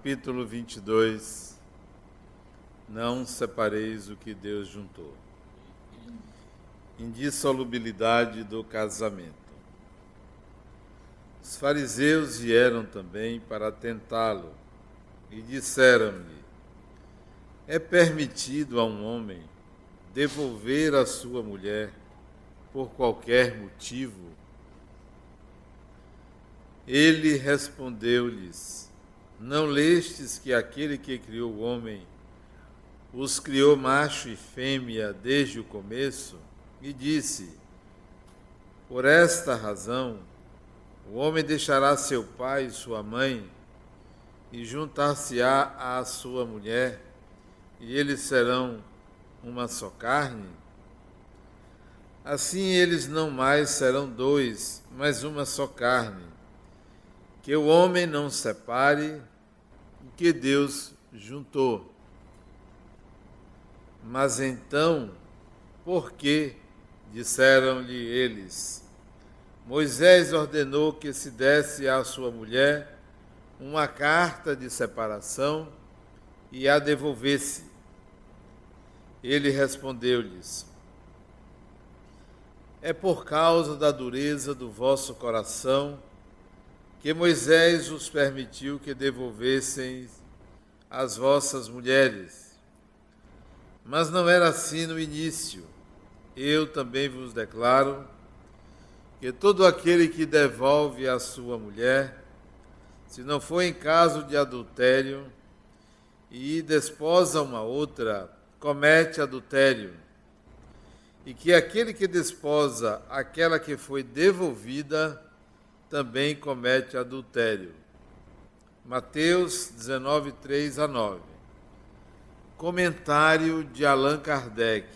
capítulo 22. Não separeis o que Deus juntou. Indissolubilidade do casamento. Os fariseus vieram também para tentá-lo e disseram-lhe: É permitido a um homem devolver a sua mulher por qualquer motivo? Ele respondeu-lhes: não lestes que aquele que criou o homem os criou macho e fêmea desde o começo? E disse: Por esta razão, o homem deixará seu pai e sua mãe e juntar-se-á à sua mulher, e eles serão uma só carne? Assim eles não mais serão dois, mas uma só carne. Que o homem não separe que Deus juntou. Mas então, por que, disseram-lhe eles, Moisés ordenou que se desse à sua mulher uma carta de separação e a devolvesse. Ele respondeu-lhes: É por causa da dureza do vosso coração que Moisés os permitiu que devolvessem as vossas mulheres. Mas não era assim no início. Eu também vos declaro que todo aquele que devolve a sua mulher, se não for em caso de adultério, e desposa uma outra, comete adultério. E que aquele que desposa aquela que foi devolvida, também comete adultério. Mateus 19, 3 a 9. Comentário de Allan Kardec.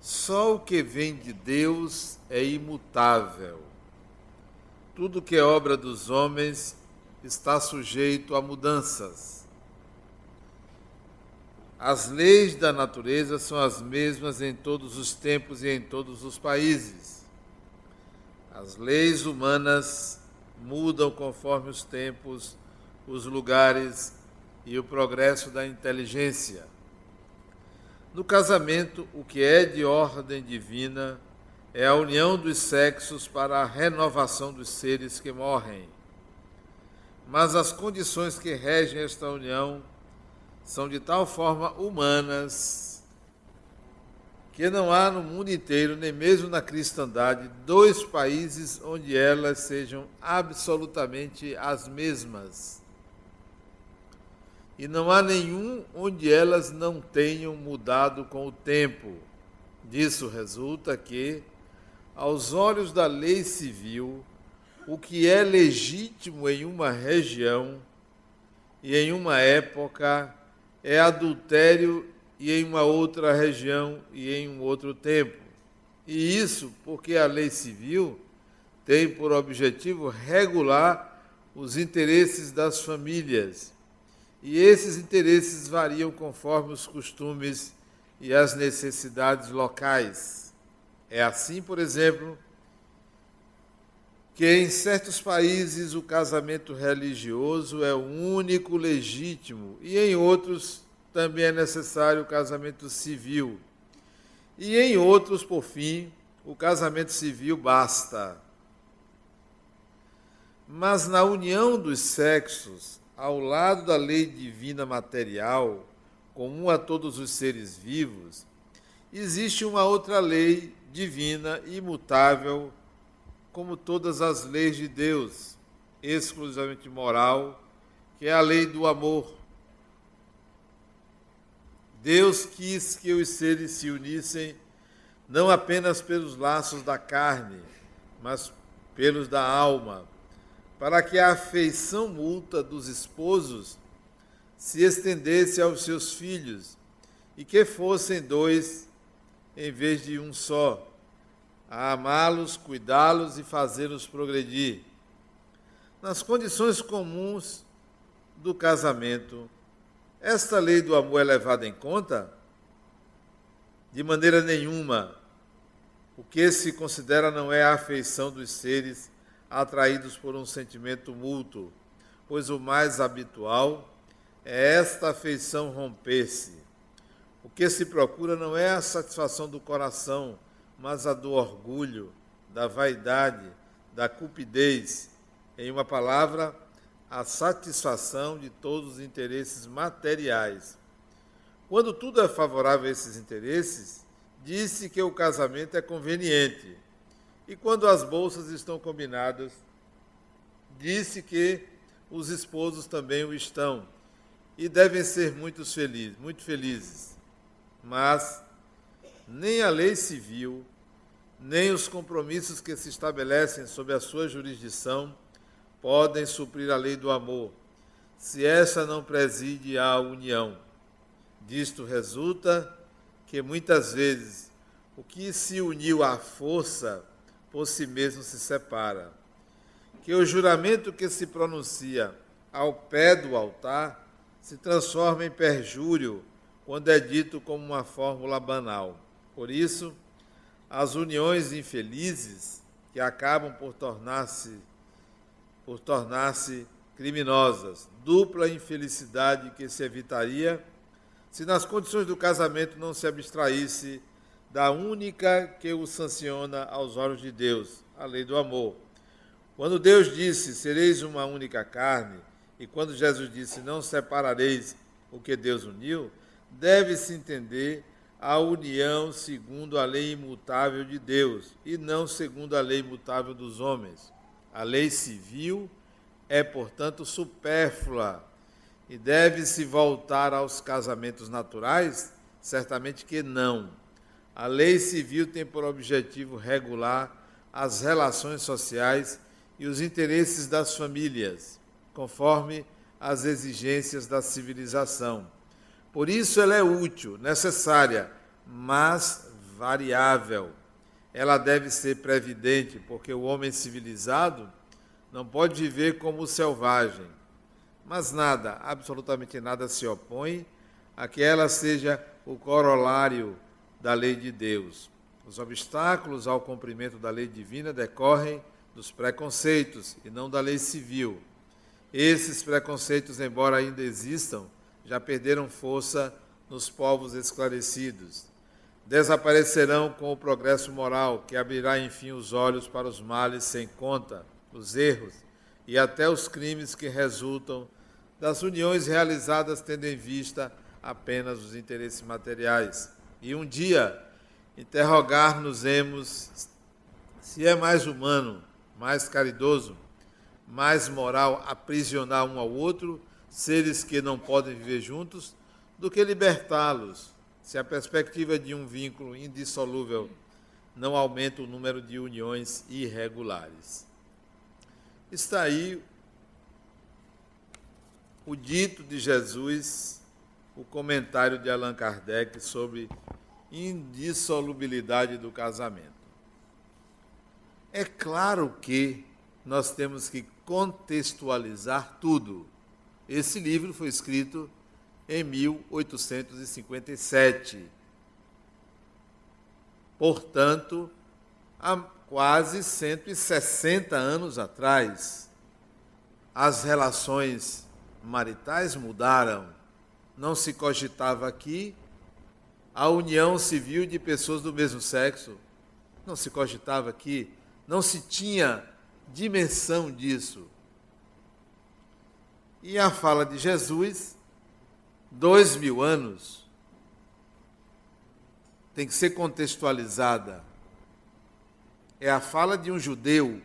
Só o que vem de Deus é imutável. Tudo que é obra dos homens está sujeito a mudanças. As leis da natureza são as mesmas em todos os tempos e em todos os países. As leis humanas mudam conforme os tempos, os lugares e o progresso da inteligência. No casamento, o que é de ordem divina é a união dos sexos para a renovação dos seres que morrem. Mas as condições que regem esta união são de tal forma humanas que não há no mundo inteiro, nem mesmo na cristandade, dois países onde elas sejam absolutamente as mesmas. E não há nenhum onde elas não tenham mudado com o tempo. Disso resulta que, aos olhos da lei civil, o que é legítimo em uma região e em uma época é adultério e em uma outra região e em um outro tempo. E isso porque a lei civil tem por objetivo regular os interesses das famílias. E esses interesses variam conforme os costumes e as necessidades locais. É assim, por exemplo, que em certos países o casamento religioso é o único legítimo e em outros também é necessário o casamento civil. E em outros, por fim, o casamento civil basta. Mas na união dos sexos, ao lado da lei divina material, comum a todos os seres vivos, existe uma outra lei divina imutável, como todas as leis de Deus, exclusivamente moral, que é a lei do amor Deus quis que os seres se unissem não apenas pelos laços da carne, mas pelos da alma, para que a afeição mútua dos esposos se estendesse aos seus filhos e que fossem dois em vez de um só, a amá-los, cuidá-los e fazê-los progredir. Nas condições comuns do casamento, esta lei do amor é levada em conta? De maneira nenhuma. O que se considera não é a afeição dos seres atraídos por um sentimento mútuo, pois o mais habitual é esta afeição romper-se. O que se procura não é a satisfação do coração, mas a do orgulho, da vaidade, da cupidez, em uma palavra, a satisfação de todos os interesses materiais. Quando tudo é favorável a esses interesses, disse que o casamento é conveniente. E quando as bolsas estão combinadas, disse que os esposos também o estão e devem ser muito felizes, muito felizes. Mas nem a lei civil, nem os compromissos que se estabelecem sob a sua jurisdição podem suprir a lei do amor, se essa não preside à união. Disto resulta que muitas vezes o que se uniu à força por si mesmo se separa. Que o juramento que se pronuncia ao pé do altar se transforma em perjúrio quando é dito como uma fórmula banal. Por isso, as uniões infelizes que acabam por tornar-se por tornar-se criminosas, dupla infelicidade que se evitaria se nas condições do casamento não se abstraísse da única que o sanciona aos olhos de Deus, a lei do amor. Quando Deus disse: "Sereis uma única carne", e quando Jesus disse: "Não separareis o que Deus uniu", deve-se entender a união segundo a lei imutável de Deus e não segundo a lei imutável dos homens. A lei civil é, portanto, supérflua e deve-se voltar aos casamentos naturais? Certamente que não. A lei civil tem por objetivo regular as relações sociais e os interesses das famílias, conforme as exigências da civilização. Por isso ela é útil, necessária, mas variável ela deve ser previdente, porque o homem civilizado não pode viver como o selvagem. Mas nada, absolutamente nada se opõe a que ela seja o corolário da lei de Deus. Os obstáculos ao cumprimento da lei divina decorrem dos preconceitos e não da lei civil. Esses preconceitos, embora ainda existam, já perderam força nos povos esclarecidos desaparecerão com o progresso moral, que abrirá enfim os olhos para os males sem conta, os erros e até os crimes que resultam das uniões realizadas tendo em vista apenas os interesses materiais. E um dia interrogar-nos-emos se é mais humano, mais caridoso, mais moral aprisionar um ao outro seres que não podem viver juntos do que libertá-los se a perspectiva de um vínculo indissolúvel não aumenta o número de uniões irregulares. Está aí o dito de Jesus, o comentário de Allan Kardec sobre indissolubilidade do casamento. É claro que nós temos que contextualizar tudo. Esse livro foi escrito em 1857. Portanto, há quase 160 anos atrás, as relações maritais mudaram. Não se cogitava aqui a união civil de pessoas do mesmo sexo. Não se cogitava aqui, não se tinha dimensão disso. E a fala de Jesus dois mil anos tem que ser contextualizada. É a fala de um judeu.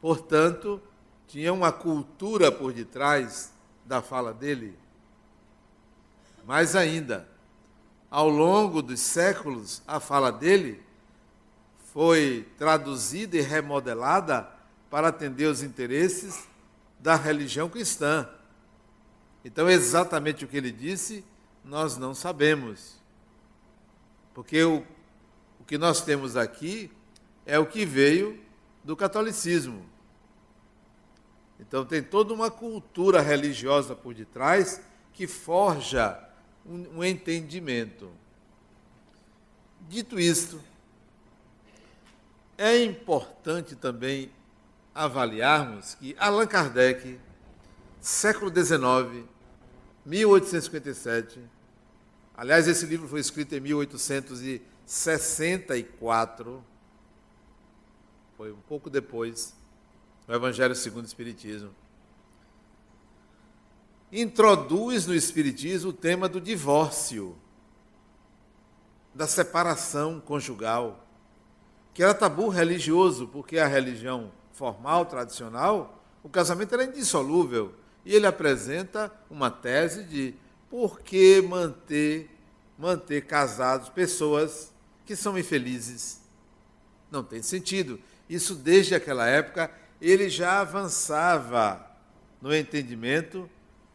Portanto, tinha uma cultura por detrás da fala dele. Mais ainda, ao longo dos séculos, a fala dele foi traduzida e remodelada para atender os interesses da religião cristã. Então, exatamente o que ele disse, nós não sabemos. Porque o, o que nós temos aqui é o que veio do catolicismo. Então, tem toda uma cultura religiosa por detrás que forja um, um entendimento. Dito isto, é importante também avaliarmos que Allan Kardec, século XIX, 1857, aliás, esse livro foi escrito em 1864, foi um pouco depois do Evangelho segundo o Espiritismo, introduz no Espiritismo o tema do divórcio, da separação conjugal, que era tabu religioso, porque a religião formal, tradicional, o casamento era indissolúvel. E ele apresenta uma tese de por que manter, manter casados pessoas que são infelizes. Não tem sentido. Isso, desde aquela época, ele já avançava no entendimento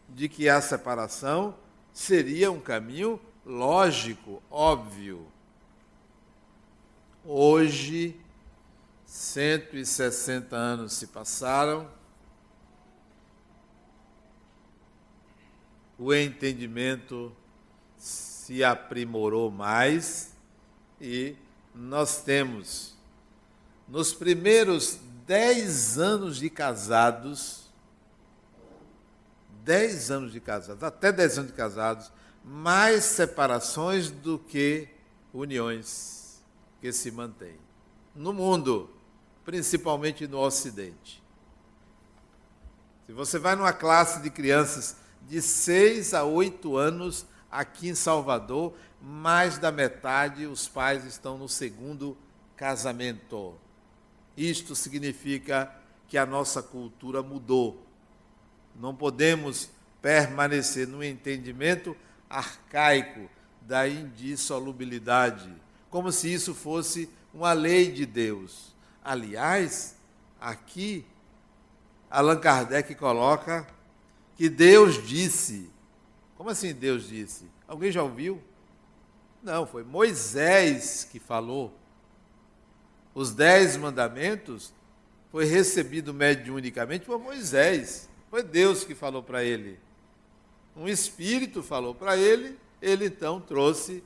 de que a separação seria um caminho lógico, óbvio. Hoje, 160 anos se passaram, o entendimento se aprimorou mais e nós temos, nos primeiros dez anos de casados, dez anos de casados, até dez anos de casados, mais separações do que uniões que se mantêm no mundo principalmente no Ocidente. Se você vai numa classe de crianças de 6 a 8 anos aqui em Salvador, mais da metade os pais estão no segundo casamento. Isto significa que a nossa cultura mudou. Não podemos permanecer no entendimento arcaico da indissolubilidade, como se isso fosse uma lei de Deus. Aliás, aqui Allan Kardec coloca que Deus disse. Como assim Deus disse? Alguém já ouviu? Não, foi Moisés que falou. Os dez mandamentos foi recebido mediunicamente por Moisés. Foi Deus que falou para ele. Um espírito falou para ele, ele então trouxe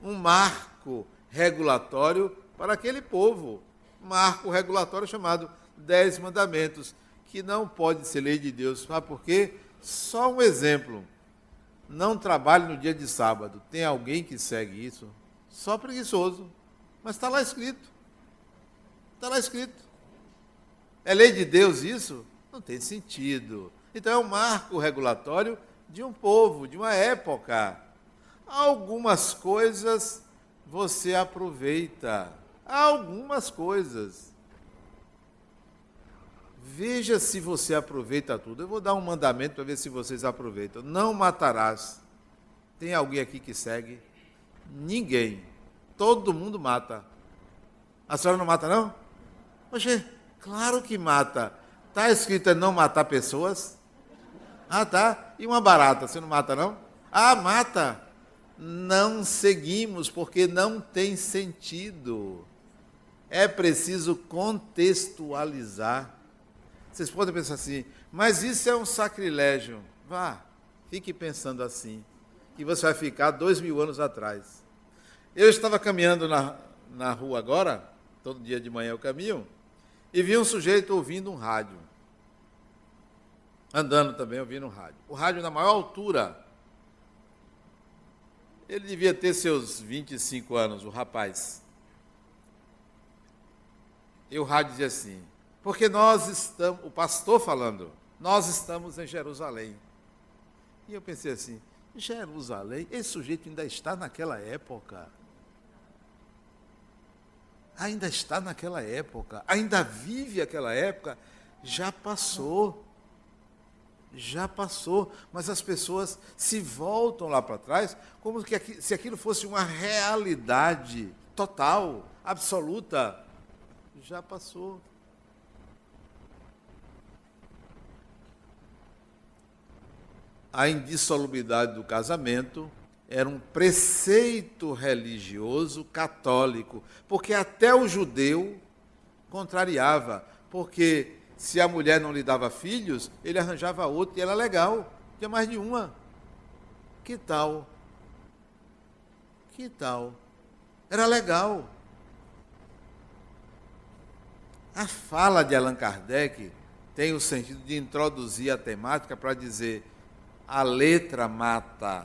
um marco regulatório para aquele povo marco regulatório chamado Dez Mandamentos, que não pode ser lei de Deus. Sabe por quê? Só um exemplo. Não trabalhe no dia de sábado. Tem alguém que segue isso? Só preguiçoso. Mas está lá escrito. Está lá escrito. É lei de Deus isso? Não tem sentido. Então é um marco regulatório de um povo, de uma época. Algumas coisas você aproveita algumas coisas. Veja se você aproveita tudo. Eu vou dar um mandamento para ver se vocês aproveitam. Não matarás. Tem alguém aqui que segue? Ninguém. Todo mundo mata. A senhora não mata, não? Poxa, claro que mata. Está escrito é não matar pessoas? Ah, tá. E uma barata, você não mata, não? Ah, mata. Não seguimos porque não tem sentido é preciso contextualizar. Vocês podem pensar assim, mas isso é um sacrilégio. Vá, fique pensando assim, que você vai ficar dois mil anos atrás. Eu estava caminhando na, na rua agora, todo dia de manhã eu caminho, e vi um sujeito ouvindo um rádio. Andando também ouvindo um rádio. O rádio na maior altura. Ele devia ter seus 25 anos, o rapaz. E o rádio dizia assim: porque nós estamos, o pastor falando, nós estamos em Jerusalém. E eu pensei assim: Jerusalém, esse sujeito ainda está naquela época. Ainda está naquela época, ainda vive aquela época, já passou. Já passou, mas as pessoas se voltam lá para trás como se aquilo fosse uma realidade total, absoluta já passou. A indissolubilidade do casamento era um preceito religioso católico, porque até o judeu contrariava, porque se a mulher não lhe dava filhos, ele arranjava outro e era legal, tinha mais de uma. Que tal? Que tal? Era legal. A fala de Allan Kardec tem o sentido de introduzir a temática para dizer: a letra mata.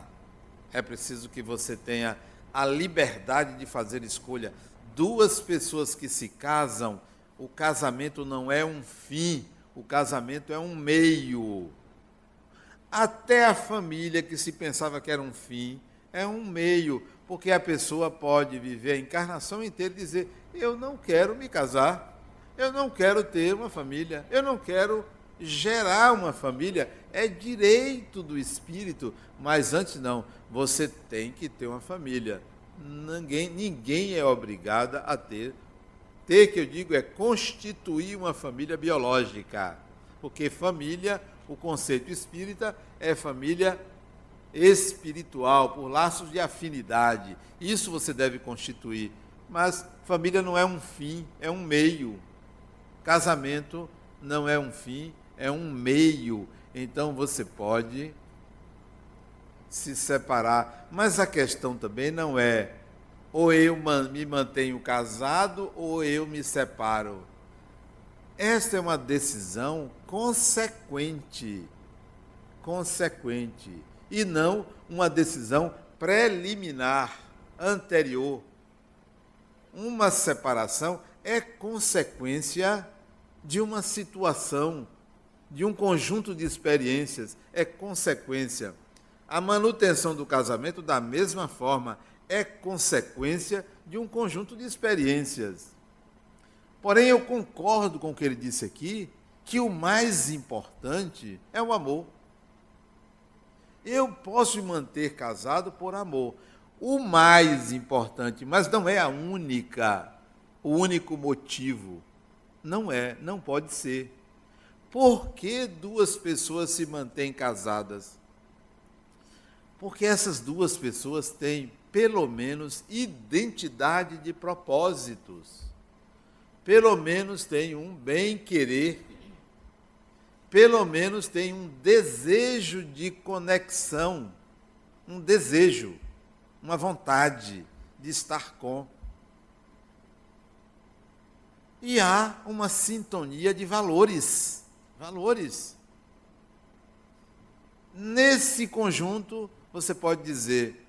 É preciso que você tenha a liberdade de fazer escolha. Duas pessoas que se casam, o casamento não é um fim, o casamento é um meio. Até a família que se pensava que era um fim, é um meio, porque a pessoa pode viver a encarnação inteira e dizer: Eu não quero me casar, eu não quero ter uma família, eu não quero gerar uma família. É direito do espírito, mas antes não, você tem que ter uma família. Ninguém, ninguém é obrigada a ter. Ter, que eu digo, é constituir uma família biológica. Porque família, o conceito espírita, é família espiritual, por laços de afinidade. Isso você deve constituir. Mas família não é um fim, é um meio. Casamento não é um fim, é um meio. Então você pode se separar. Mas a questão também não é ou eu me mantenho casado ou eu me separo. Esta é uma decisão consequente. Consequente e não uma decisão preliminar, anterior. Uma separação é consequência de uma situação, de um conjunto de experiências, é consequência. A manutenção do casamento, da mesma forma, é consequência de um conjunto de experiências. Porém, eu concordo com o que ele disse aqui, que o mais importante é o amor. Eu posso me manter casado por amor. O mais importante, mas não é a única, o único motivo. Não é, não pode ser. Por que duas pessoas se mantêm casadas? Porque essas duas pessoas têm, pelo menos, identidade de propósitos. Pelo menos têm um bem-querer pelo menos tem um desejo de conexão, um desejo, uma vontade de estar com. E há uma sintonia de valores, valores. Nesse conjunto, você pode dizer,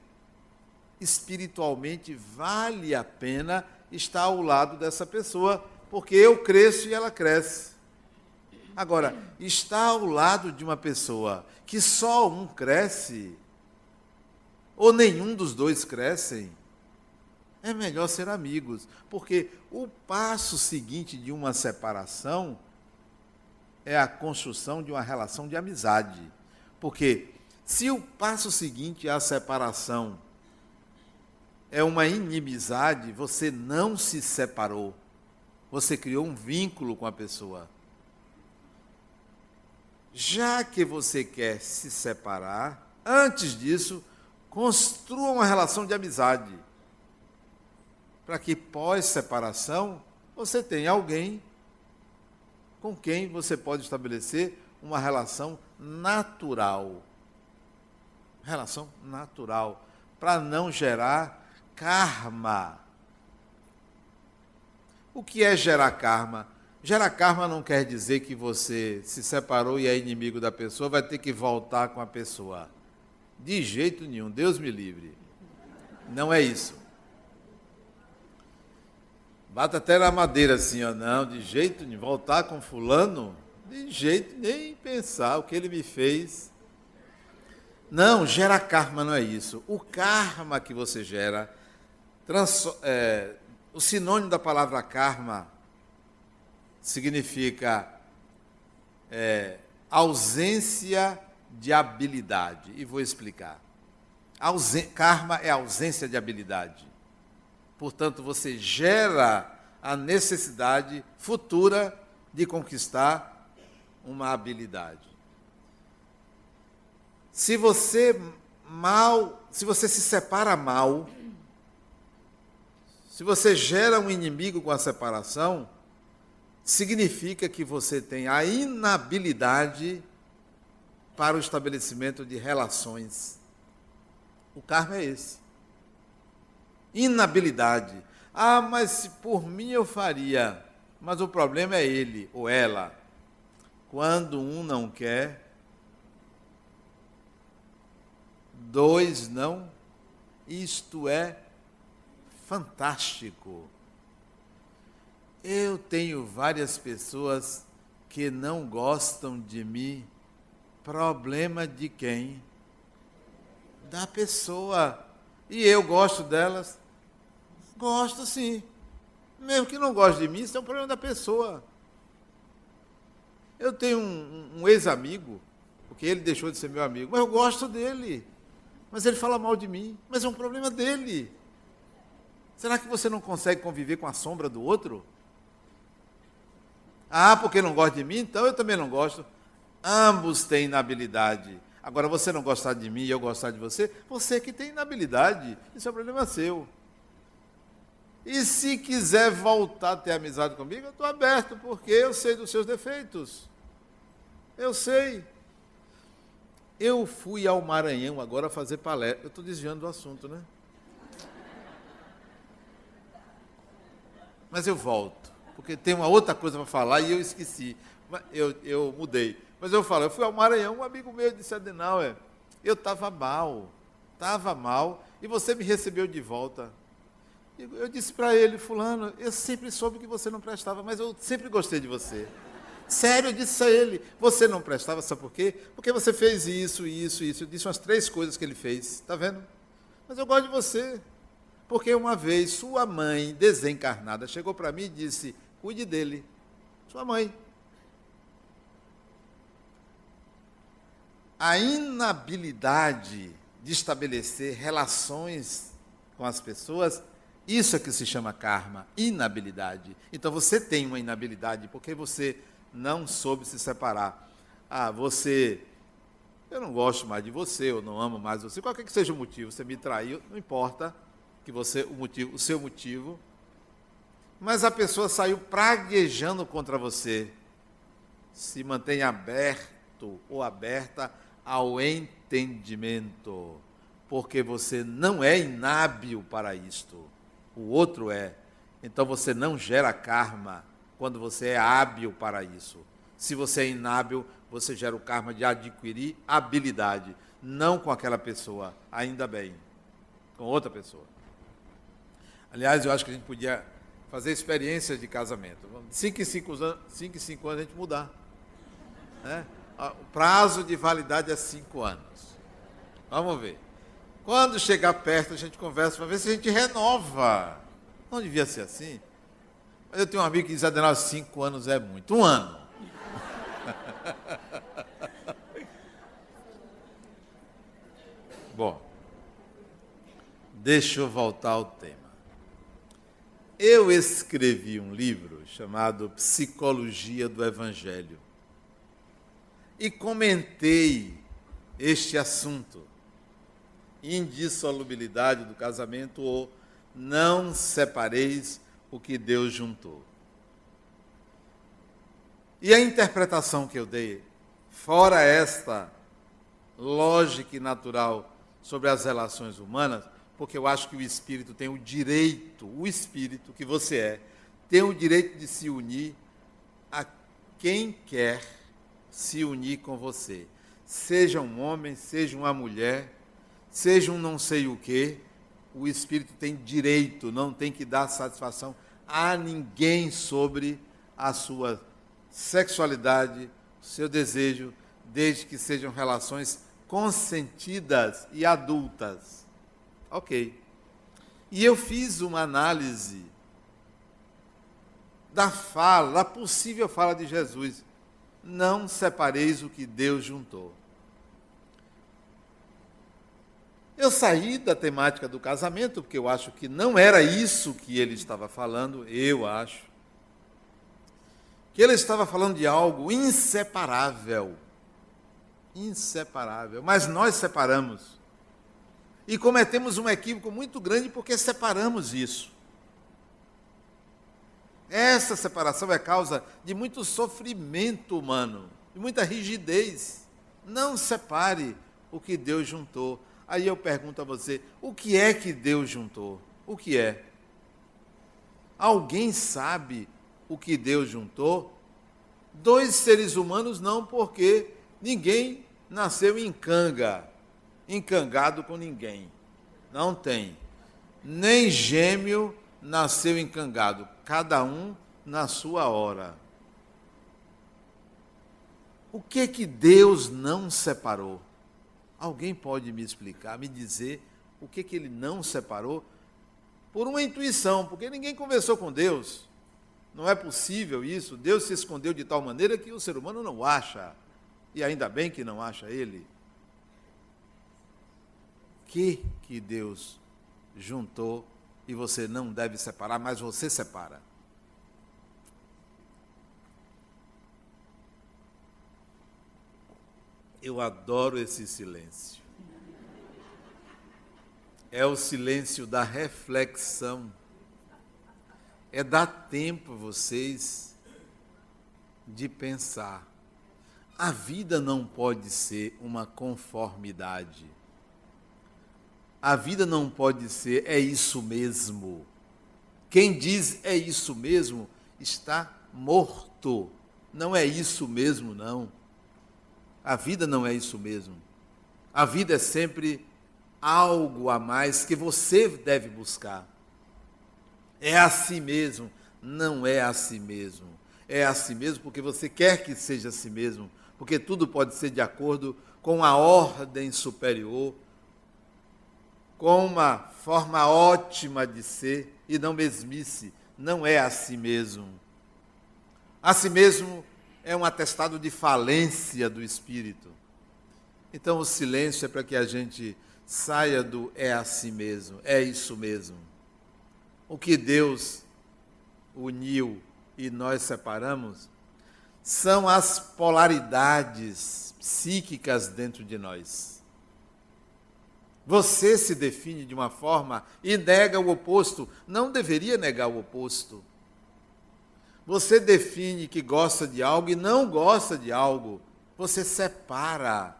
espiritualmente vale a pena estar ao lado dessa pessoa, porque eu cresço e ela cresce. Agora, estar ao lado de uma pessoa que só um cresce, ou nenhum dos dois crescem, é melhor ser amigos, porque o passo seguinte de uma separação é a construção de uma relação de amizade. Porque se o passo seguinte à separação é uma inimizade, você não se separou. Você criou um vínculo com a pessoa. Já que você quer se separar, antes disso, construa uma relação de amizade. Para que pós-separação você tenha alguém com quem você pode estabelecer uma relação natural. Relação natural. Para não gerar karma. O que é gerar karma? Gerar karma não quer dizer que você se separou e é inimigo da pessoa, vai ter que voltar com a pessoa. De jeito nenhum, Deus me livre. Não é isso. Bata até na madeira assim, ó. Não, de jeito nenhum. Voltar com fulano, de jeito nem pensar o que ele me fez. Não, gera karma não é isso. O karma que você gera, é, o sinônimo da palavra karma significa é, ausência de habilidade. E vou explicar. Ausen karma é ausência de habilidade. Portanto, você gera a necessidade futura de conquistar uma habilidade. Se você mal, se você se separa mal, se você gera um inimigo com a separação, significa que você tem a inabilidade para o estabelecimento de relações. O karma é esse. Inabilidade. Ah, mas se por mim eu faria. Mas o problema é ele ou ela. Quando um não quer, dois não, isto é fantástico. Eu tenho várias pessoas que não gostam de mim. Problema de quem? Da pessoa. E eu gosto delas? Gosto sim. Mesmo que não goste de mim, isso é um problema da pessoa. Eu tenho um, um ex-amigo, porque ele deixou de ser meu amigo, mas eu gosto dele. Mas ele fala mal de mim, mas é um problema dele. Será que você não consegue conviver com a sombra do outro? Ah, porque não gosta de mim, então eu também não gosto. Ambos têm inabilidade. Agora, você não gostar de mim e eu gostar de você, você que tem inabilidade. Isso é um problema seu. E se quiser voltar a ter amizade comigo, eu estou aberto, porque eu sei dos seus defeitos. Eu sei. Eu fui ao Maranhão agora fazer palestra. Eu estou desviando do assunto, né? Mas eu volto, porque tem uma outra coisa para falar e eu esqueci. Eu, eu mudei. Mas eu falo, eu fui ao Maranhão, um amigo meu disse, Adenauer, eu estava mal, estava mal, e você me recebeu de volta. Eu disse para ele, fulano, eu sempre soube que você não prestava, mas eu sempre gostei de você. Sério, eu disse a ele, você não prestava, sabe por quê? Porque você fez isso, isso, isso. Eu disse umas três coisas que ele fez, está vendo? Mas eu gosto de você. Porque uma vez sua mãe, desencarnada, chegou para mim e disse, cuide dele. Sua mãe. A inabilidade de estabelecer relações com as pessoas isso é que se chama karma, inabilidade. Então você tem uma inabilidade porque você não soube se separar. Ah, você, eu não gosto mais de você, eu não amo mais você, qualquer que seja o motivo, você me traiu, não importa que você o motivo, o seu motivo, mas a pessoa saiu praguejando contra você. Se mantém aberto ou aberta ao entendimento, porque você não é inábil para isto o outro é. Então você não gera karma quando você é hábil para isso. Se você é inábil, você gera o karma de adquirir habilidade, não com aquela pessoa, ainda bem, com outra pessoa. Aliás, eu acho que a gente podia fazer experiências de casamento. Cinco em cinco anos, cinco em cinco anos a gente mudar. Né? O prazo de validade é cinco anos. Vamos ver. Quando chegar perto, a gente conversa para ver se a gente renova. Não devia ser assim. Mas eu tenho um amigo que diz, Adenal, cinco anos é muito. Um ano. Bom, deixa eu voltar ao tema. Eu escrevi um livro chamado Psicologia do Evangelho e comentei este assunto indissolubilidade do casamento ou não separeis o que Deus juntou. E a interpretação que eu dei, fora esta lógica e natural sobre as relações humanas, porque eu acho que o espírito tem o direito, o espírito que você é, tem o direito de se unir a quem quer se unir com você. Seja um homem, seja uma mulher, seja um não sei o quê, o espírito tem direito, não tem que dar satisfação a ninguém sobre a sua sexualidade, seu desejo, desde que sejam relações consentidas e adultas. Ok. E eu fiz uma análise da fala, da possível fala de Jesus. Não separeis o que Deus juntou. Eu saí da temática do casamento, porque eu acho que não era isso que ele estava falando, eu acho. Que ele estava falando de algo inseparável. Inseparável. Mas nós separamos. E cometemos um equívoco muito grande porque separamos isso. Essa separação é causa de muito sofrimento humano, de muita rigidez. Não separe o que Deus juntou. Aí eu pergunto a você: o que é que Deus juntou? O que é? Alguém sabe o que Deus juntou? Dois seres humanos não, porque ninguém nasceu em canga, encangado com ninguém. Não tem. Nem gêmeo nasceu encangado, cada um na sua hora. O que que Deus não separou? Alguém pode me explicar, me dizer o que que ele não separou? Por uma intuição, porque ninguém conversou com Deus. Não é possível isso. Deus se escondeu de tal maneira que o ser humano não acha. E ainda bem que não acha ele. Que que Deus juntou e você não deve separar, mas você separa. Eu adoro esse silêncio. É o silêncio da reflexão é dar tempo a vocês de pensar. A vida não pode ser uma conformidade. A vida não pode ser é isso mesmo. Quem diz é isso mesmo está morto. Não é isso mesmo, não. A vida não é isso mesmo. A vida é sempre algo a mais que você deve buscar. É assim mesmo. Não é assim mesmo. É assim mesmo porque você quer que seja assim mesmo. Porque tudo pode ser de acordo com a ordem superior, com uma forma ótima de ser e não mesmice. Não é assim mesmo. Assim mesmo é um atestado de falência do espírito. Então o silêncio é para que a gente saia do é assim mesmo, é isso mesmo. O que Deus uniu e nós separamos são as polaridades psíquicas dentro de nós. Você se define de uma forma e nega o oposto. Não deveria negar o oposto. Você define que gosta de algo e não gosta de algo. Você separa.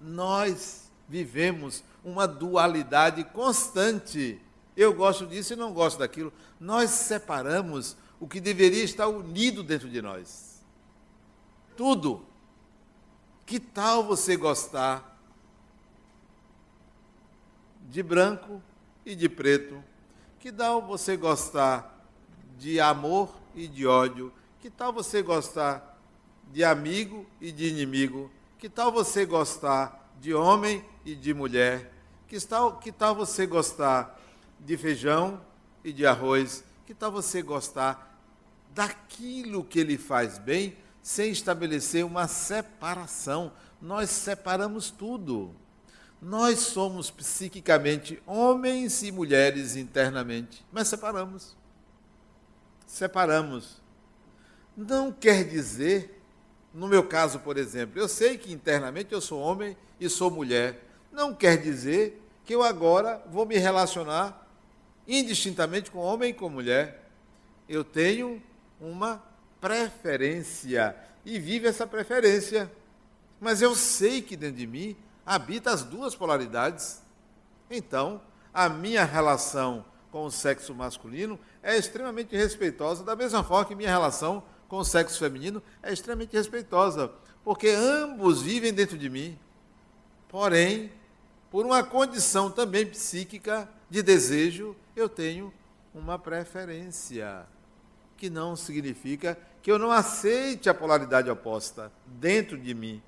Nós vivemos uma dualidade constante eu gosto disso e não gosto daquilo. Nós separamos o que deveria estar unido dentro de nós. Tudo. Que tal você gostar de branco e de preto? Que tal você gostar de amor e de ódio? Que tal você gostar de amigo e de inimigo? Que tal você gostar de homem e de mulher? Que tal, que tal você gostar de feijão e de arroz. Que tal você gostar daquilo que ele faz bem, sem estabelecer uma separação? Nós separamos tudo. Nós somos psiquicamente homens e mulheres internamente, mas separamos. Separamos. Não quer dizer, no meu caso, por exemplo, eu sei que internamente eu sou homem e sou mulher. Não quer dizer que eu agora vou me relacionar indistintamente com homem e com mulher. Eu tenho uma preferência e vivo essa preferência. Mas eu sei que dentro de mim habita as duas polaridades. Então, a minha relação com o sexo masculino é extremamente respeitosa, da mesma forma que minha relação com o sexo feminino é extremamente respeitosa, porque ambos vivem dentro de mim. Porém, por uma condição também psíquica de desejo, eu tenho uma preferência, que não significa que eu não aceite a polaridade oposta dentro de mim.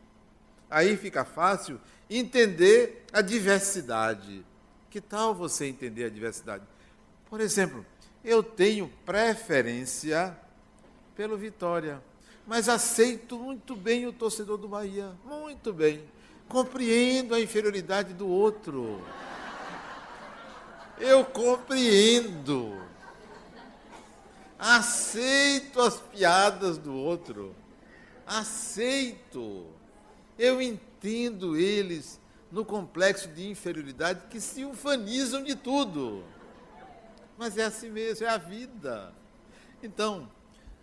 Aí fica fácil entender a diversidade. Que tal você entender a diversidade? Por exemplo, eu tenho preferência pelo Vitória, mas aceito muito bem o torcedor do Bahia, muito bem. Compreendo a inferioridade do outro. Eu compreendo. Aceito as piadas do outro. Aceito. Eu entendo eles no complexo de inferioridade que se ufanizam de tudo. Mas é assim mesmo, é a vida. Então,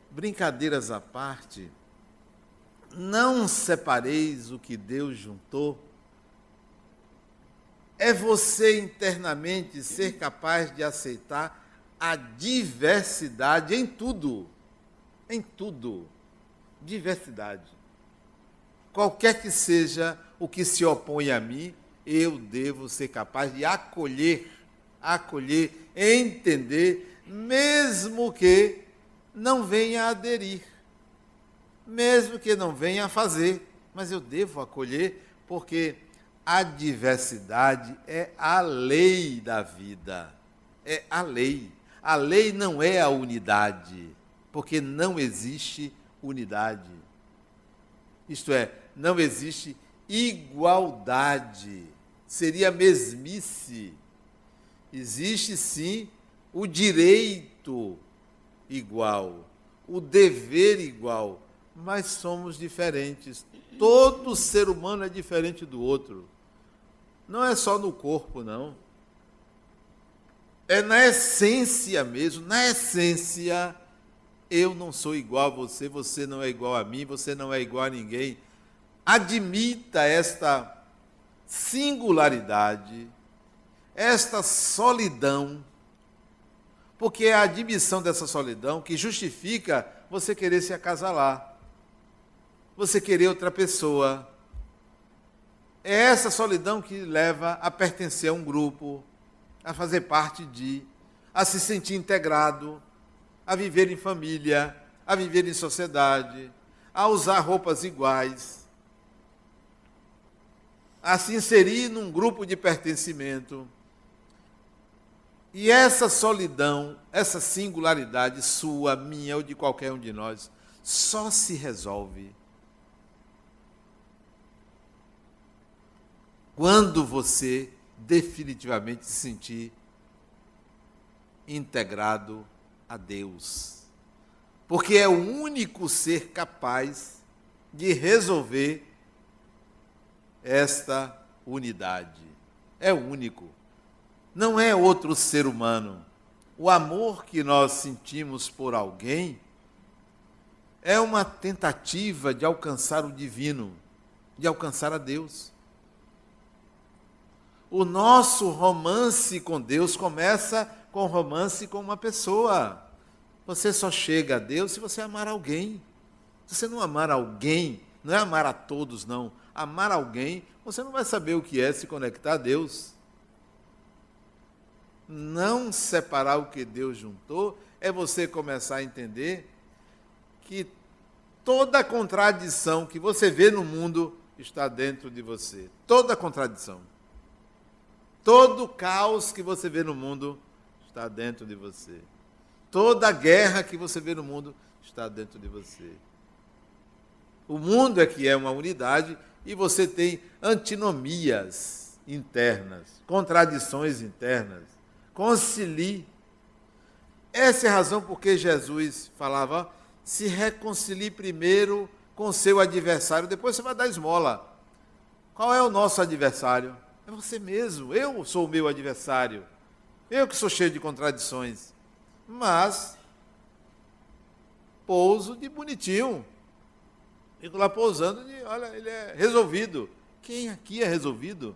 brincadeiras à parte, não separeis o que Deus juntou é você internamente ser capaz de aceitar a diversidade em tudo. em tudo. Diversidade. Qualquer que seja o que se opõe a mim, eu devo ser capaz de acolher, acolher, entender, mesmo que não venha aderir, mesmo que não venha fazer, mas eu devo acolher, porque a diversidade é a lei da vida. É a lei. A lei não é a unidade, porque não existe unidade. Isto é, não existe igualdade. Seria mesmice. Existe sim o direito igual, o dever igual, mas somos diferentes. Todo ser humano é diferente do outro. Não é só no corpo, não. É na essência mesmo, na essência. Eu não sou igual a você, você não é igual a mim, você não é igual a ninguém. Admita esta singularidade, esta solidão, porque é a admissão dessa solidão que justifica você querer se acasalar, você querer outra pessoa, é essa solidão que leva a pertencer a um grupo, a fazer parte de, a se sentir integrado, a viver em família, a viver em sociedade, a usar roupas iguais, a se inserir num grupo de pertencimento. E essa solidão, essa singularidade sua, minha ou de qualquer um de nós, só se resolve quando você definitivamente se sentir integrado a Deus. Porque é o único ser capaz de resolver esta unidade. É o único. Não é outro ser humano. O amor que nós sentimos por alguém é uma tentativa de alcançar o divino, de alcançar a Deus. O nosso romance com Deus começa com romance com uma pessoa. Você só chega a Deus se você amar alguém. Se você não amar alguém, não é amar a todos, não. Amar alguém, você não vai saber o que é se conectar a Deus. Não separar o que Deus juntou é você começar a entender que toda contradição que você vê no mundo está dentro de você. Toda contradição. Todo caos que você vê no mundo está dentro de você. Toda guerra que você vê no mundo está dentro de você. O mundo é que é uma unidade e você tem antinomias internas, contradições internas. Concilie. Essa é a razão por que Jesus falava: se reconcilie primeiro com seu adversário, depois você vai dar esmola. Qual é o nosso adversário? É você mesmo. Eu sou o meu adversário. Eu que sou cheio de contradições. Mas pouso de bonitinho. Fico lá pousando de, olha, ele é resolvido. Quem aqui é resolvido?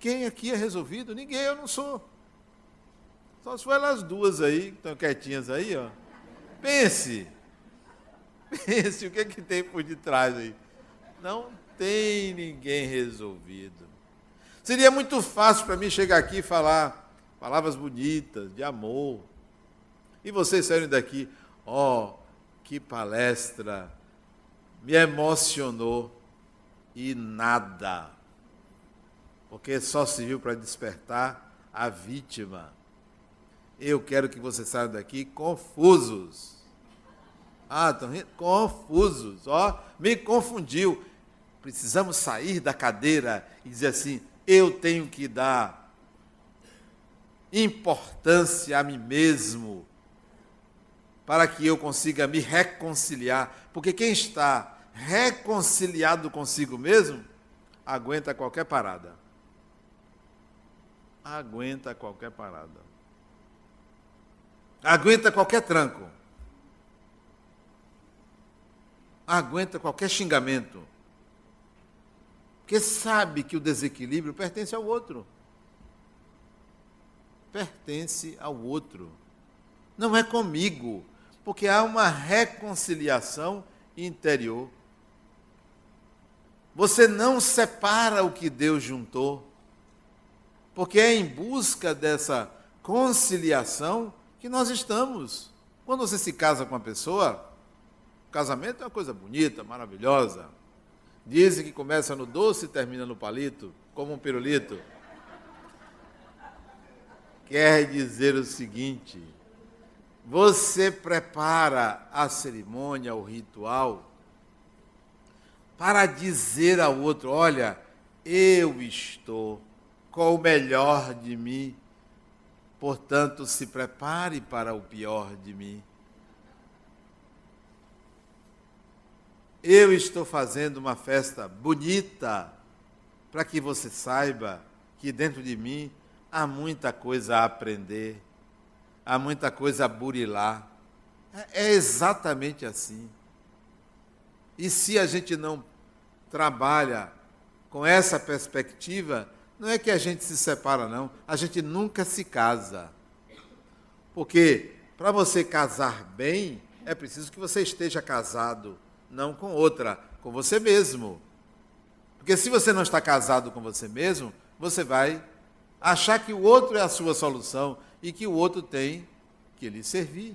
Quem aqui é resolvido? Ninguém, eu não sou. Só se for elas duas aí, que estão quietinhas aí, ó. Pense. Pense o que, é que tem por detrás aí. Não tem ninguém resolvido. Seria muito fácil para mim chegar aqui e falar palavras bonitas, de amor. E vocês saírem daqui, ó, oh, que palestra, me emocionou. E nada. Porque só serviu para despertar a vítima. Eu quero que vocês saiam daqui confusos. Ah, estão? Confusos. Ó, me confundiu precisamos sair da cadeira e dizer assim: eu tenho que dar importância a mim mesmo para que eu consiga me reconciliar. Porque quem está reconciliado consigo mesmo aguenta qualquer parada. Aguenta qualquer parada. Aguenta qualquer tranco. Aguenta qualquer xingamento porque sabe que o desequilíbrio pertence ao outro. Pertence ao outro. Não é comigo. Porque há uma reconciliação interior. Você não separa o que Deus juntou, porque é em busca dessa conciliação que nós estamos. Quando você se casa com uma pessoa, o casamento é uma coisa bonita, maravilhosa. Dizem que começa no doce e termina no palito, como um pirulito. Quer dizer o seguinte: você prepara a cerimônia, o ritual, para dizer ao outro: olha, eu estou com o melhor de mim, portanto, se prepare para o pior de mim. Eu estou fazendo uma festa bonita para que você saiba que dentro de mim há muita coisa a aprender, há muita coisa a burilar. É exatamente assim. E se a gente não trabalha com essa perspectiva, não é que a gente se separa, não. A gente nunca se casa. Porque para você casar bem, é preciso que você esteja casado, não com outra, com você mesmo. Porque se você não está casado com você mesmo, você vai achar que o outro é a sua solução e que o outro tem que lhe servir.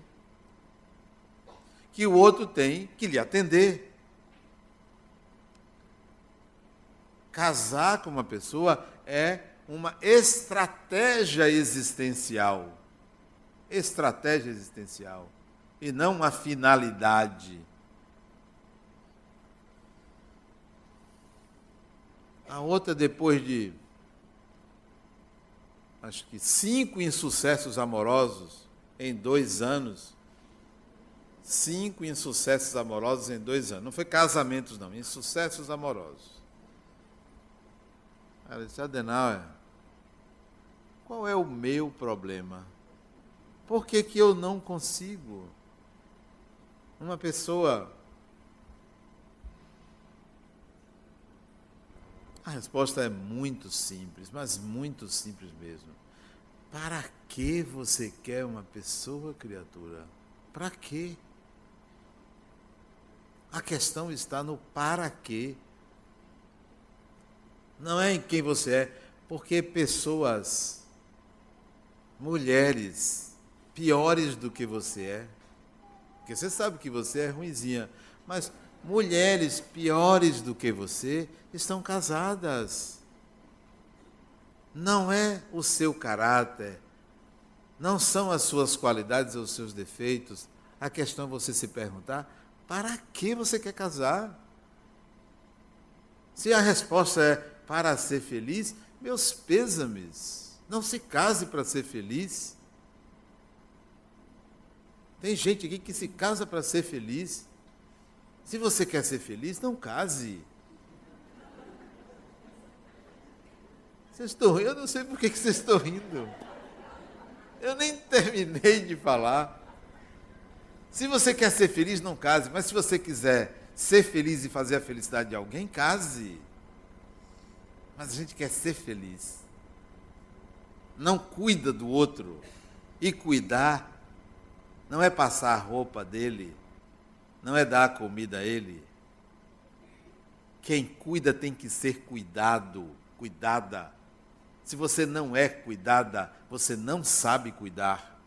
Que o outro tem que lhe atender. Casar com uma pessoa é uma estratégia existencial. Estratégia existencial. E não uma finalidade. A outra, depois de acho que cinco insucessos amorosos em dois anos. Cinco insucessos amorosos em dois anos. Não foi casamentos, não, insucessos amorosos. Ela disse, Adenauer, qual é o meu problema? Por que, que eu não consigo? Uma pessoa. A resposta é muito simples, mas muito simples mesmo. Para que você quer uma pessoa, criatura? Para quê? A questão está no para quê não é em quem você é, porque pessoas, mulheres, piores do que você é, porque você sabe que você é ruizinha, mas mulheres piores do que você estão casadas. Não é o seu caráter, não são as suas qualidades ou os seus defeitos. A questão é você se perguntar: para que você quer casar? Se a resposta é para ser feliz, meus pêsames. Não se case para ser feliz. Tem gente aqui que se casa para ser feliz. Se você quer ser feliz, não case. Vocês estão rindo? Eu não sei por que vocês estão rindo. Eu nem terminei de falar. Se você quer ser feliz, não case. Mas se você quiser ser feliz e fazer a felicidade de alguém, case. Mas a gente quer ser feliz. Não cuida do outro. E cuidar não é passar a roupa dele, não é dar a comida a ele. Quem cuida tem que ser cuidado, cuidada. Se você não é cuidada, você não sabe cuidar.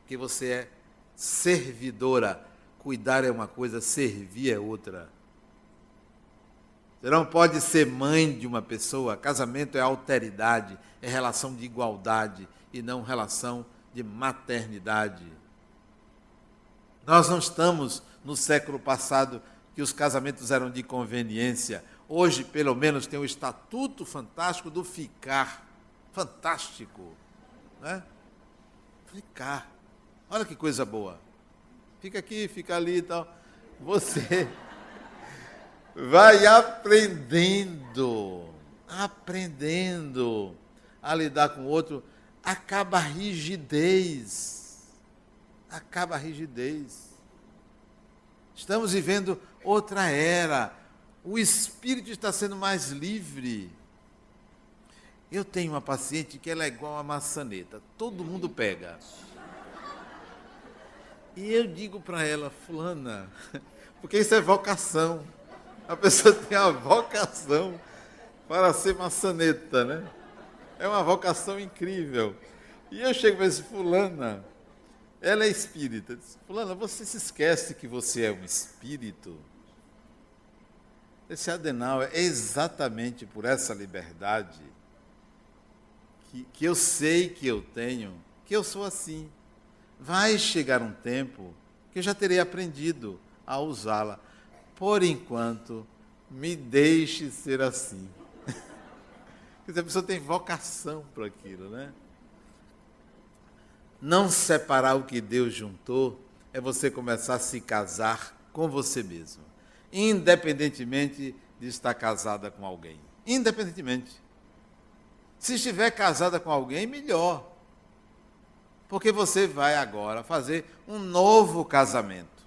Porque você é servidora. Cuidar é uma coisa, servir é outra. Você não pode ser mãe de uma pessoa. Casamento é alteridade, é relação de igualdade e não relação de maternidade. Nós não estamos no século passado que os casamentos eram de conveniência. Hoje, pelo menos, tem o estatuto fantástico do ficar. Fantástico. Né? Ficar. Olha que coisa boa. Fica aqui, fica ali e tal. Você vai aprendendo, aprendendo a lidar com o outro, acaba a rigidez. Acaba a rigidez. Estamos vivendo outra era. O espírito está sendo mais livre. Eu tenho uma paciente que ela é igual a maçaneta, todo mundo pega. E eu digo para ela, fulana, porque isso é vocação. A pessoa tem a vocação para ser maçaneta, né? É uma vocação incrível. E eu chego para esse fulana, ela é espírita. Fulana, você se esquece que você é um espírito? Esse Adenal é exatamente por essa liberdade que, que eu sei que eu tenho, que eu sou assim. Vai chegar um tempo que eu já terei aprendido a usá-la. Por enquanto, me deixe ser assim. Porque a pessoa tem vocação para aquilo, né? Não separar o que Deus juntou é você começar a se casar com você mesmo, independentemente de estar casada com alguém. Independentemente. Se estiver casada com alguém, melhor. Porque você vai agora fazer um novo casamento.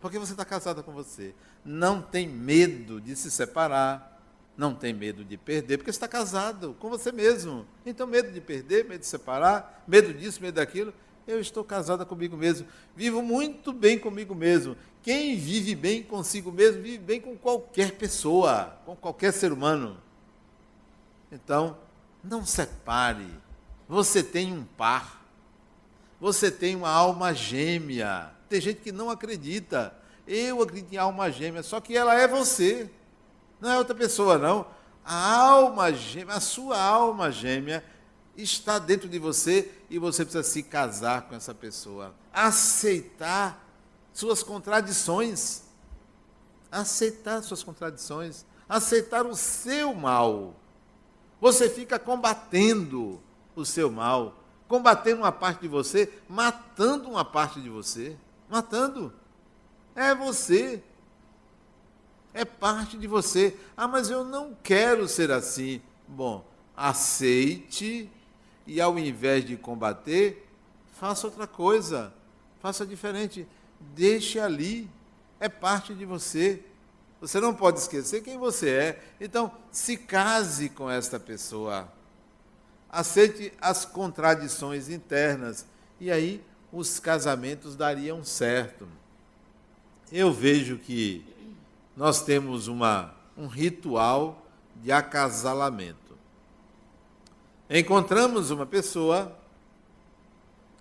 Porque você está casada com você. Não tem medo de se separar. Não tem medo de perder, porque está casado com você mesmo. Então, medo de perder, medo de separar, medo disso, medo daquilo. Eu estou casada comigo mesmo. Vivo muito bem comigo mesmo. Quem vive bem consigo mesmo, vive bem com qualquer pessoa, com qualquer ser humano. Então, não separe. Você tem um par. Você tem uma alma gêmea. Tem gente que não acredita. Eu acredito em alma gêmea, só que ela é você. Não é outra pessoa, não. A alma gêmea, a sua alma gêmea está dentro de você e você precisa se casar com essa pessoa. Aceitar suas contradições. Aceitar suas contradições. Aceitar o seu mal. Você fica combatendo o seu mal, combatendo uma parte de você, matando uma parte de você. Matando. É você. É parte de você. Ah, mas eu não quero ser assim. Bom, aceite e ao invés de combater, faça outra coisa. Faça diferente. Deixe ali. É parte de você. Você não pode esquecer quem você é. Então, se case com esta pessoa. Aceite as contradições internas. E aí, os casamentos dariam certo. Eu vejo que nós temos uma, um ritual de acasalamento. Encontramos uma pessoa,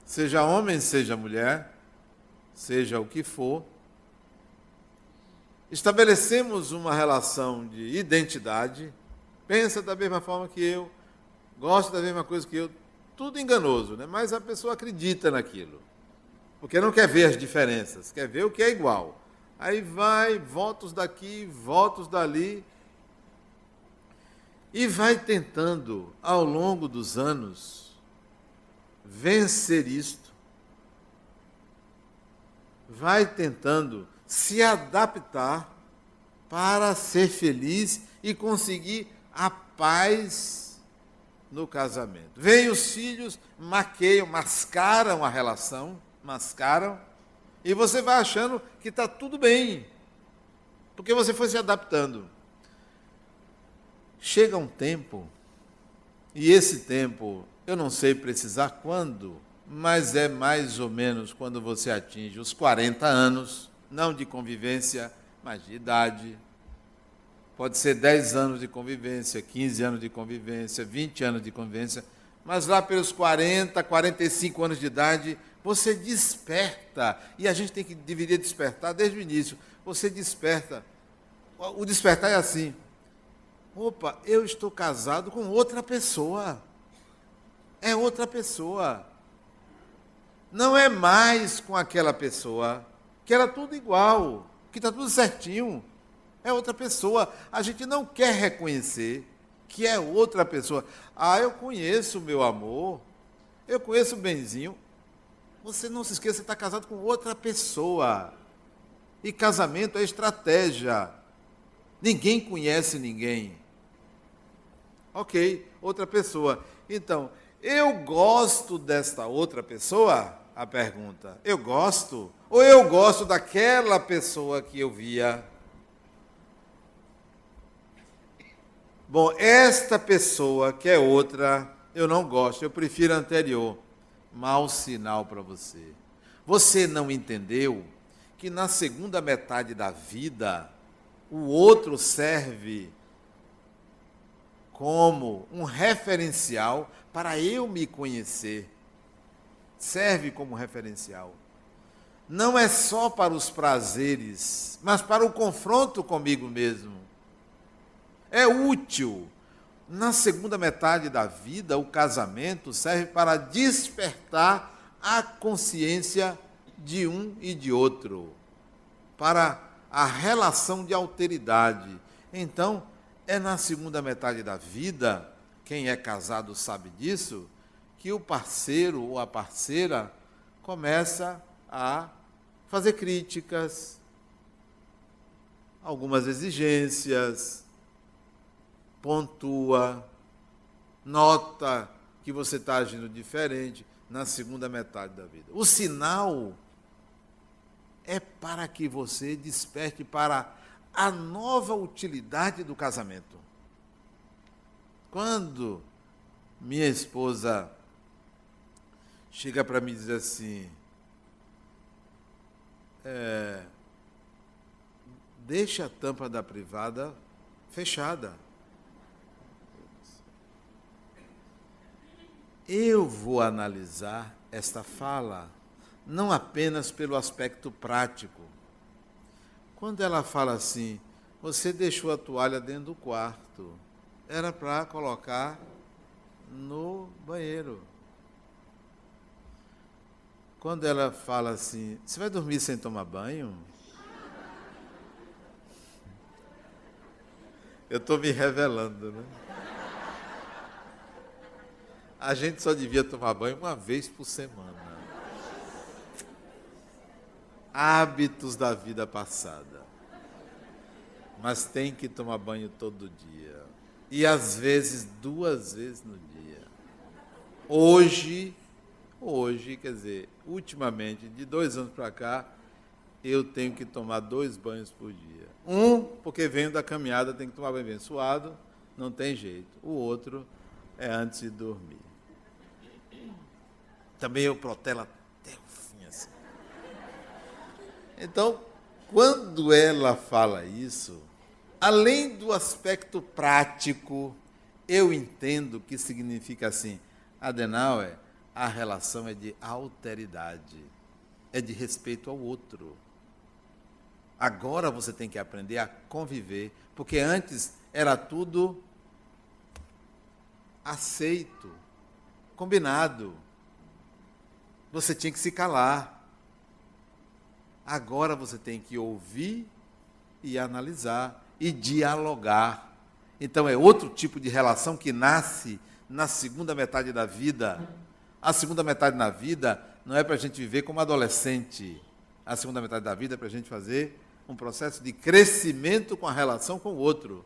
seja homem, seja mulher, seja o que for, estabelecemos uma relação de identidade, pensa da mesma forma que eu, gosta da mesma coisa que eu, tudo enganoso, né? mas a pessoa acredita naquilo, porque não quer ver as diferenças, quer ver o que é igual. Aí vai, votos daqui, votos dali, e vai tentando, ao longo dos anos, vencer isto, vai tentando se adaptar para ser feliz e conseguir a paz no casamento. Vêm os filhos, maqueiam, mascaram a relação, mascaram, e você vai achando que está tudo bem, porque você foi se adaptando. Chega um tempo, e esse tempo eu não sei precisar quando, mas é mais ou menos quando você atinge os 40 anos não de convivência, mas de idade. Pode ser 10 anos de convivência, 15 anos de convivência, 20 anos de convivência, mas lá pelos 40, 45 anos de idade, você desperta. E a gente tem que deveria despertar desde o início. Você desperta. O despertar é assim: opa, eu estou casado com outra pessoa. É outra pessoa. Não é mais com aquela pessoa que era tudo igual, que está tudo certinho. É outra pessoa. A gente não quer reconhecer que é outra pessoa. Ah, eu conheço meu amor, eu conheço o Benzinho. Você não se esqueça, está casado com outra pessoa. E casamento é estratégia. Ninguém conhece ninguém. Ok, outra pessoa. Então, eu gosto desta outra pessoa? A pergunta. Eu gosto? Ou eu gosto daquela pessoa que eu via? Bom, esta pessoa que é outra, eu não gosto, eu prefiro a anterior. Mau sinal para você. Você não entendeu que na segunda metade da vida o outro serve como um referencial para eu me conhecer. Serve como referencial. Não é só para os prazeres, mas para o confronto comigo mesmo. É útil. Na segunda metade da vida, o casamento serve para despertar a consciência de um e de outro, para a relação de alteridade. Então, é na segunda metade da vida, quem é casado sabe disso, que o parceiro ou a parceira começa a fazer críticas, algumas exigências, pontua, nota que você está agindo diferente na segunda metade da vida. O sinal é para que você desperte para a nova utilidade do casamento. Quando minha esposa chega para mim e diz assim: é, deixa a tampa da privada fechada. Eu vou analisar esta fala não apenas pelo aspecto prático. Quando ela fala assim, você deixou a toalha dentro do quarto, era para colocar no banheiro. Quando ela fala assim, você vai dormir sem tomar banho? Eu estou me revelando, né? A gente só devia tomar banho uma vez por semana hábitos da vida passada. Mas tem que tomar banho todo dia. E às vezes duas vezes no dia. Hoje, hoje, quer dizer, ultimamente, de dois anos para cá, eu tenho que tomar dois banhos por dia. Um, porque venho da caminhada, tenho que tomar banho bem suado, não tem jeito. O outro é antes de dormir. Também eu protelo então, quando ela fala isso, além do aspecto prático, eu entendo que significa assim, Adenauer, a relação é de alteridade, é de respeito ao outro. Agora você tem que aprender a conviver, porque antes era tudo aceito, combinado. Você tinha que se calar. Agora você tem que ouvir e analisar e dialogar. Então é outro tipo de relação que nasce na segunda metade da vida. A segunda metade da vida não é para a gente viver como adolescente. A segunda metade da vida é para a gente fazer um processo de crescimento com a relação com o outro.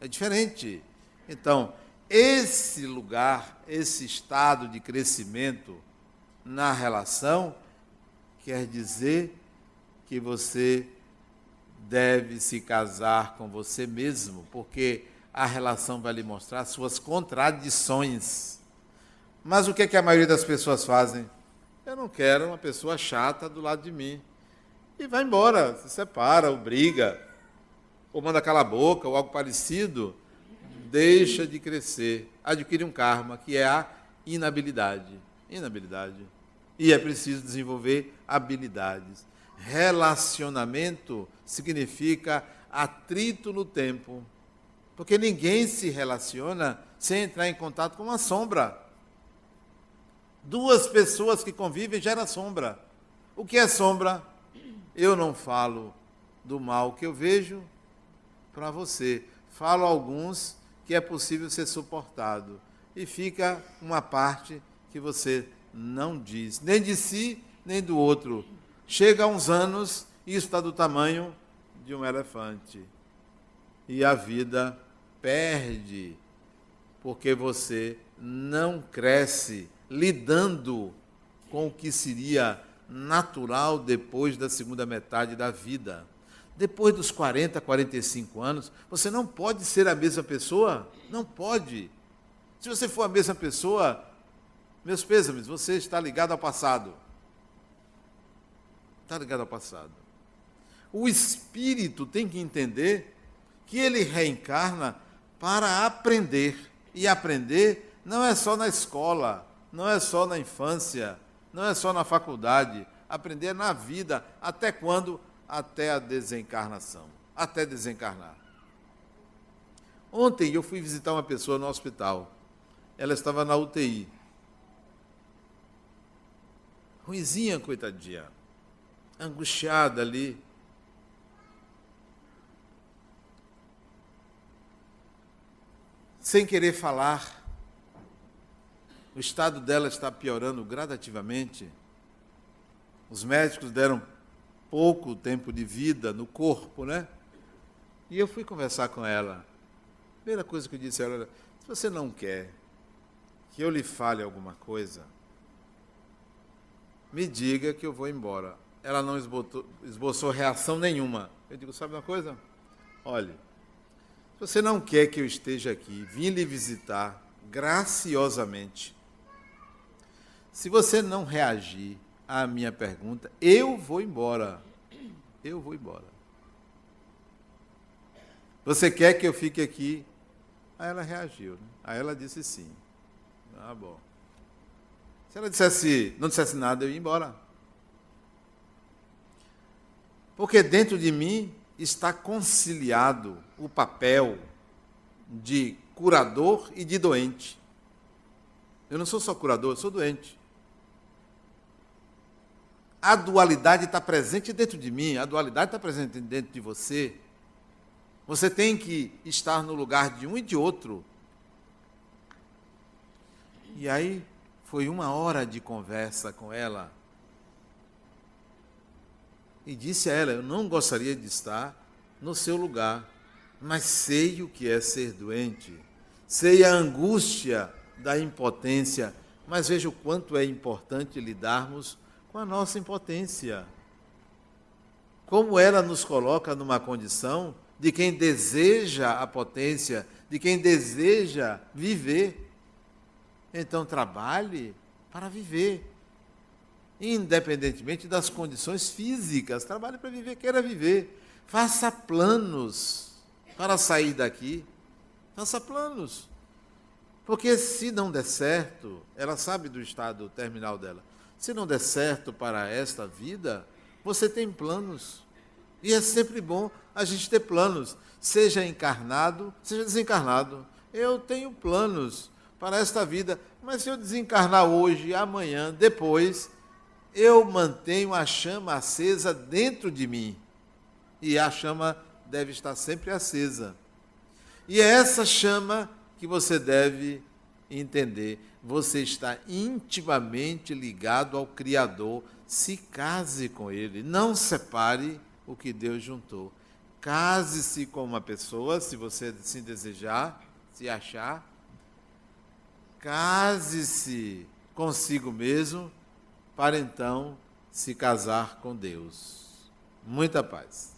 É diferente. Então, esse lugar, esse estado de crescimento na relação, quer dizer que você deve se casar com você mesmo, porque a relação vai lhe mostrar suas contradições. Mas o que, é que a maioria das pessoas fazem? Eu não quero uma pessoa chata do lado de mim. E vai embora, se separa, ou briga, ou manda calar a boca, ou algo parecido. Deixa de crescer, adquire um karma, que é a inabilidade. Inabilidade e é preciso desenvolver habilidades. Relacionamento significa atrito no tempo, porque ninguém se relaciona sem entrar em contato com uma sombra. Duas pessoas que convivem gera sombra. O que é sombra? Eu não falo do mal que eu vejo para você. Falo alguns que é possível ser suportado. E fica uma parte que você não diz, nem de si, nem do outro. Chega a uns anos, isso está do tamanho de um elefante. E a vida perde, porque você não cresce lidando com o que seria natural depois da segunda metade da vida. Depois dos 40, 45 anos, você não pode ser a mesma pessoa. Não pode. Se você for a mesma pessoa, meus pêsames, você está ligado ao passado. está ligado ao passado. O espírito tem que entender que ele reencarna para aprender. E aprender não é só na escola, não é só na infância, não é só na faculdade. Aprender na vida. Até quando? Até a desencarnação. Até desencarnar. Ontem eu fui visitar uma pessoa no hospital. Ela estava na UTI. Ruizinha, coitadinha. Angustiada ali. Sem querer falar. O estado dela está piorando gradativamente. Os médicos deram pouco tempo de vida no corpo, né? E eu fui conversar com ela. Primeira coisa que eu disse a ela, se você não quer que eu lhe fale alguma coisa, me diga que eu vou embora. Ela não esboçou, esboçou reação nenhuma. Eu digo, sabe uma coisa? Olhe, se você não quer que eu esteja aqui, vim lhe visitar graciosamente. Se você não reagir à minha pergunta, eu vou embora. Eu vou embora. Você quer que eu fique aqui Aí ela reagiu. Né? Aí ela disse sim. Ah, bom. Se ela dissesse, não dissesse nada, eu ia embora. Porque dentro de mim está conciliado o papel de curador e de doente. Eu não sou só curador, eu sou doente. A dualidade está presente dentro de mim, a dualidade está presente dentro de você. Você tem que estar no lugar de um e de outro. E aí foi uma hora de conversa com ela. E disse a ela: Eu não gostaria de estar no seu lugar, mas sei o que é ser doente. Sei a angústia da impotência, mas veja o quanto é importante lidarmos com a nossa impotência. Como ela nos coloca numa condição de quem deseja a potência, de quem deseja viver. Então trabalhe para viver. Independentemente das condições físicas, trabalhe para viver, queira viver. Faça planos para sair daqui. Faça planos. Porque se não der certo, ela sabe do estado terminal dela. Se não der certo para esta vida, você tem planos. E é sempre bom a gente ter planos, seja encarnado, seja desencarnado. Eu tenho planos para esta vida, mas se eu desencarnar hoje, amanhã, depois, eu mantenho a chama acesa dentro de mim. E a chama deve estar sempre acesa. E é essa chama que você deve entender. Você está intimamente ligado ao Criador. Se case com Ele, não separe o que Deus juntou. Case-se com uma pessoa, se você se desejar, se achar. Case-se consigo mesmo, para então se casar com Deus. Muita paz.